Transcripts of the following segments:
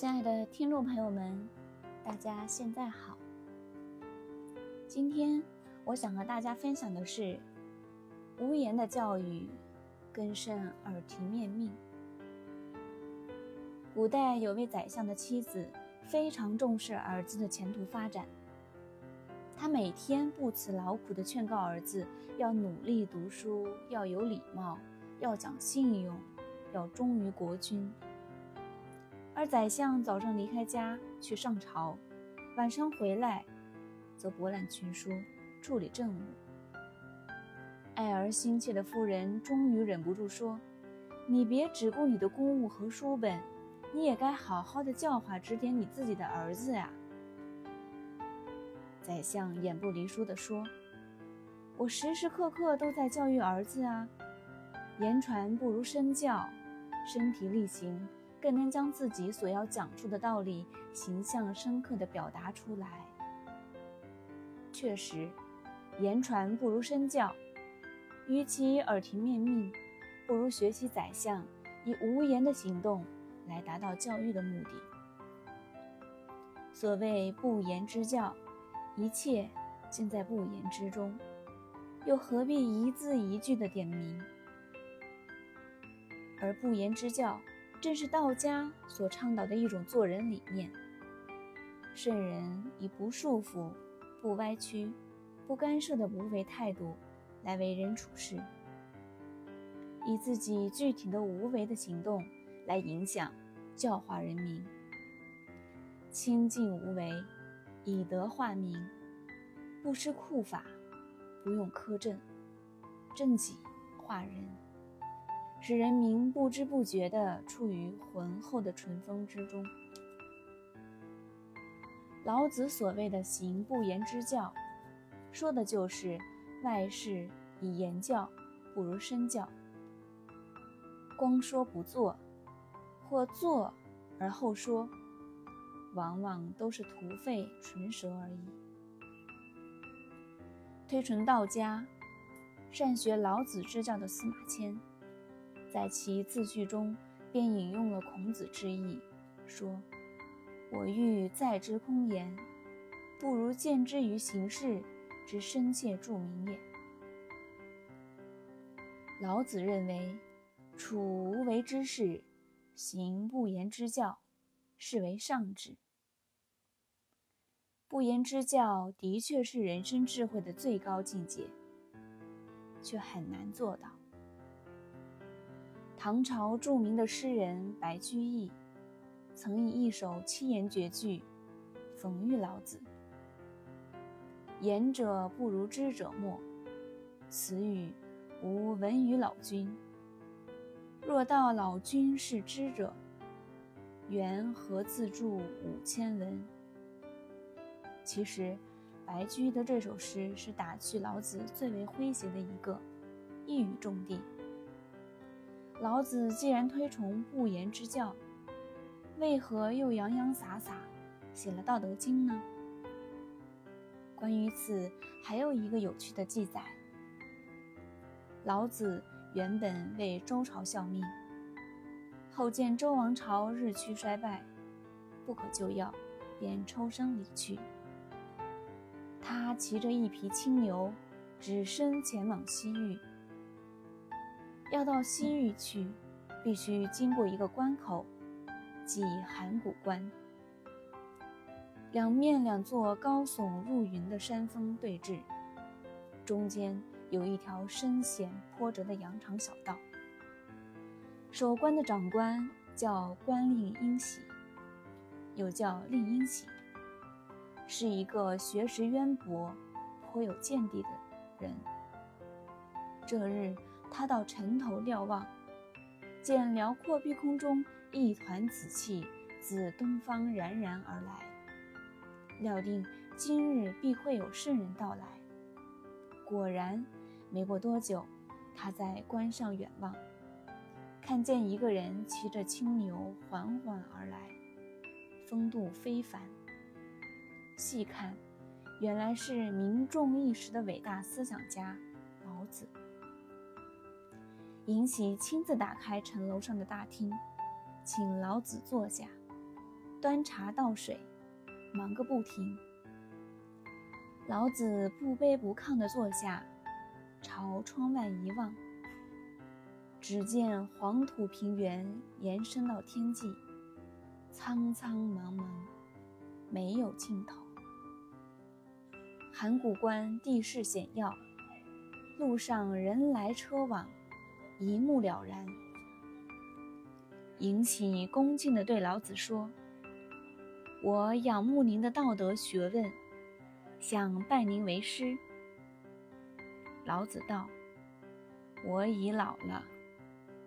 亲爱的听众朋友们，大家现在好。今天我想和大家分享的是无言的教育，根深耳提面命。古代有位宰相的妻子非常重视儿子的前途发展，他每天不辞劳苦地劝告儿子要努力读书，要有礼貌，要讲信用，要忠于国君。而宰相早上离开家去上朝，晚上回来，则博览群书，处理政务。爱儿心切的夫人终于忍不住说：“你别只顾你的公务和书本，你也该好好的教化指点你自己的儿子呀。”宰相眼不离书地说：“我时时刻刻都在教育儿子啊，言传不如身教，身体力行。”更能将自己所要讲述的道理形象深刻地表达出来。确实，言传不如身教，与其耳提面命，不如学习宰相，以无言的行动来达到教育的目的。所谓不言之教，一切尽在不言之中，又何必一字一句的点明？而不言之教。正是道家所倡导的一种做人理念。圣人以不束缚、不歪曲、不干涉的无为态度来为人处事，以自己具体的无为的行动来影响、教化人民。清净无为，以德化民，不施酷法，不用苛政，正己化人。使人民不知不觉地处于浑厚的淳风之中。老子所谓的“行不言之教”，说的就是外事以言教不如身教。光说不做，或做而后说，往往都是徒费唇舌而已。推崇道家、善学老子之教的司马迁。在其自序中，便引用了孔子之意，说：“我欲在之空言，不如见之于行事之深切著名也。”老子认为，处无为之事，行不言之教，是为上智。不言之教的确是人生智慧的最高境界，却很难做到。唐朝著名的诗人白居易，曾以一首七言绝句讽喻老子：“言者不如知者墨，此语吾闻于老君。若道老君是知者，缘何自著五千文？”其实，白居易的这首诗是打趣老子最为诙谐的一个，一语中的。老子既然推崇不言之教，为何又洋洋洒洒写了《道德经》呢？关于此，还有一个有趣的记载：老子原本为周朝效命，后见周王朝日趋衰败，不可救药，便抽身离去。他骑着一匹青牛，只身前往西域。要到西域去，必须经过一个关口，即函谷关。两面两座高耸入云的山峰对峙，中间有一条深险坡折的羊肠小道。守关的长官叫关令英喜，又叫令英喜，是一个学识渊博、颇有见地的人。这日。他到城头瞭望，见辽阔碧空中一团紫气自东方冉冉而来，料定今日必会有圣人到来。果然，没过多久，他在关上远望，看见一个人骑着青牛缓缓而来，风度非凡。细看，原来是名重一时的伟大思想家老子。尹喜亲自打开城楼上的大厅，请老子坐下，端茶倒水，忙个不停。老子不卑不亢地坐下，朝窗外一望，只见黄土平原延伸到天际，苍苍茫茫，没有尽头。函谷关地势险要，路上人来车往，一目了然。尹喜恭敬的对老子说：“我仰慕您的道德学问。”想拜您为师。老子道：“我已老了，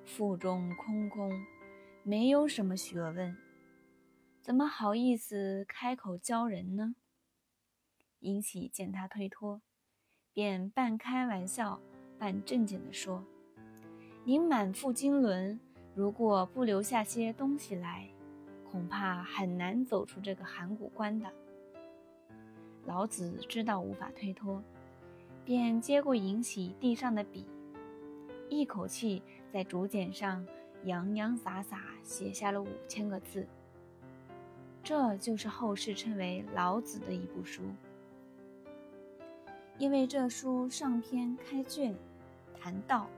腹中空空，没有什么学问，怎么好意思开口教人呢？”尹喜见他推脱，便半开玩笑半正经地说：“您满腹经纶，如果不留下些东西来，恐怕很难走出这个函谷关的。”老子知道无法推脱，便接过尹喜地上的笔，一口气在竹简上洋洋洒洒写下了五千个字。这就是后世称为老子的一部书。因为这书上篇开卷谈道，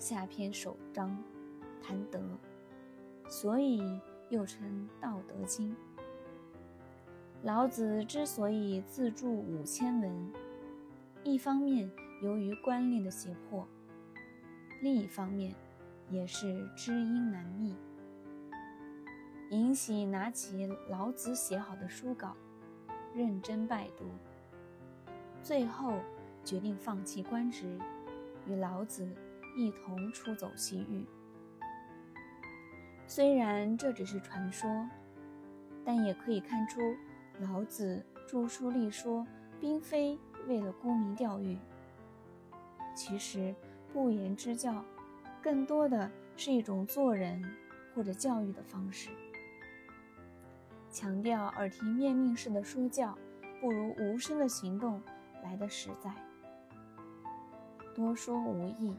下篇首章谈德，所以又称《道德经》。老子之所以自著五千文，一方面由于观念的胁迫，另一方面也是知音难觅。尹喜拿起老子写好的书稿，认真拜读，最后决定放弃官职，与老子一同出走西域。虽然这只是传说，但也可以看出。老子著书立说，并非为了沽名钓誉。其实，不言之教，更多的是一种做人或者教育的方式。强调耳提面命式的说教，不如无声的行动来得实在。多说无益，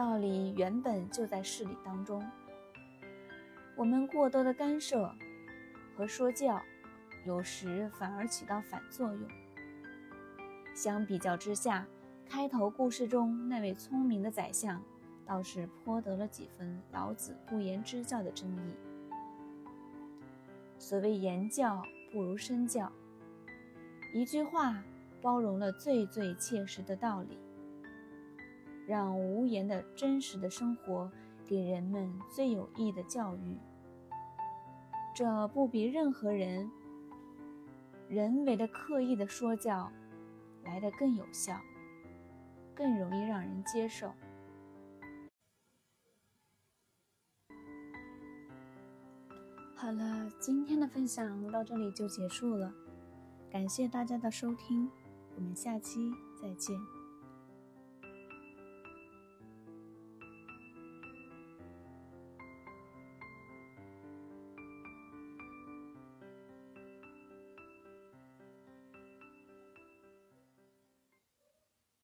道理原本就在事理当中。我们过多的干涉和说教。有时反而起到反作用。相比较之下，开头故事中那位聪明的宰相，倒是颇得了几分老子不言之教的真意。所谓言教不如身教，一句话包容了最最切实的道理，让无言的真实的生活给人们最有益的教育。这不比任何人。人为的刻意的说教，来的更有效，更容易让人接受。好了，今天的分享到这里就结束了，感谢大家的收听，我们下期再见。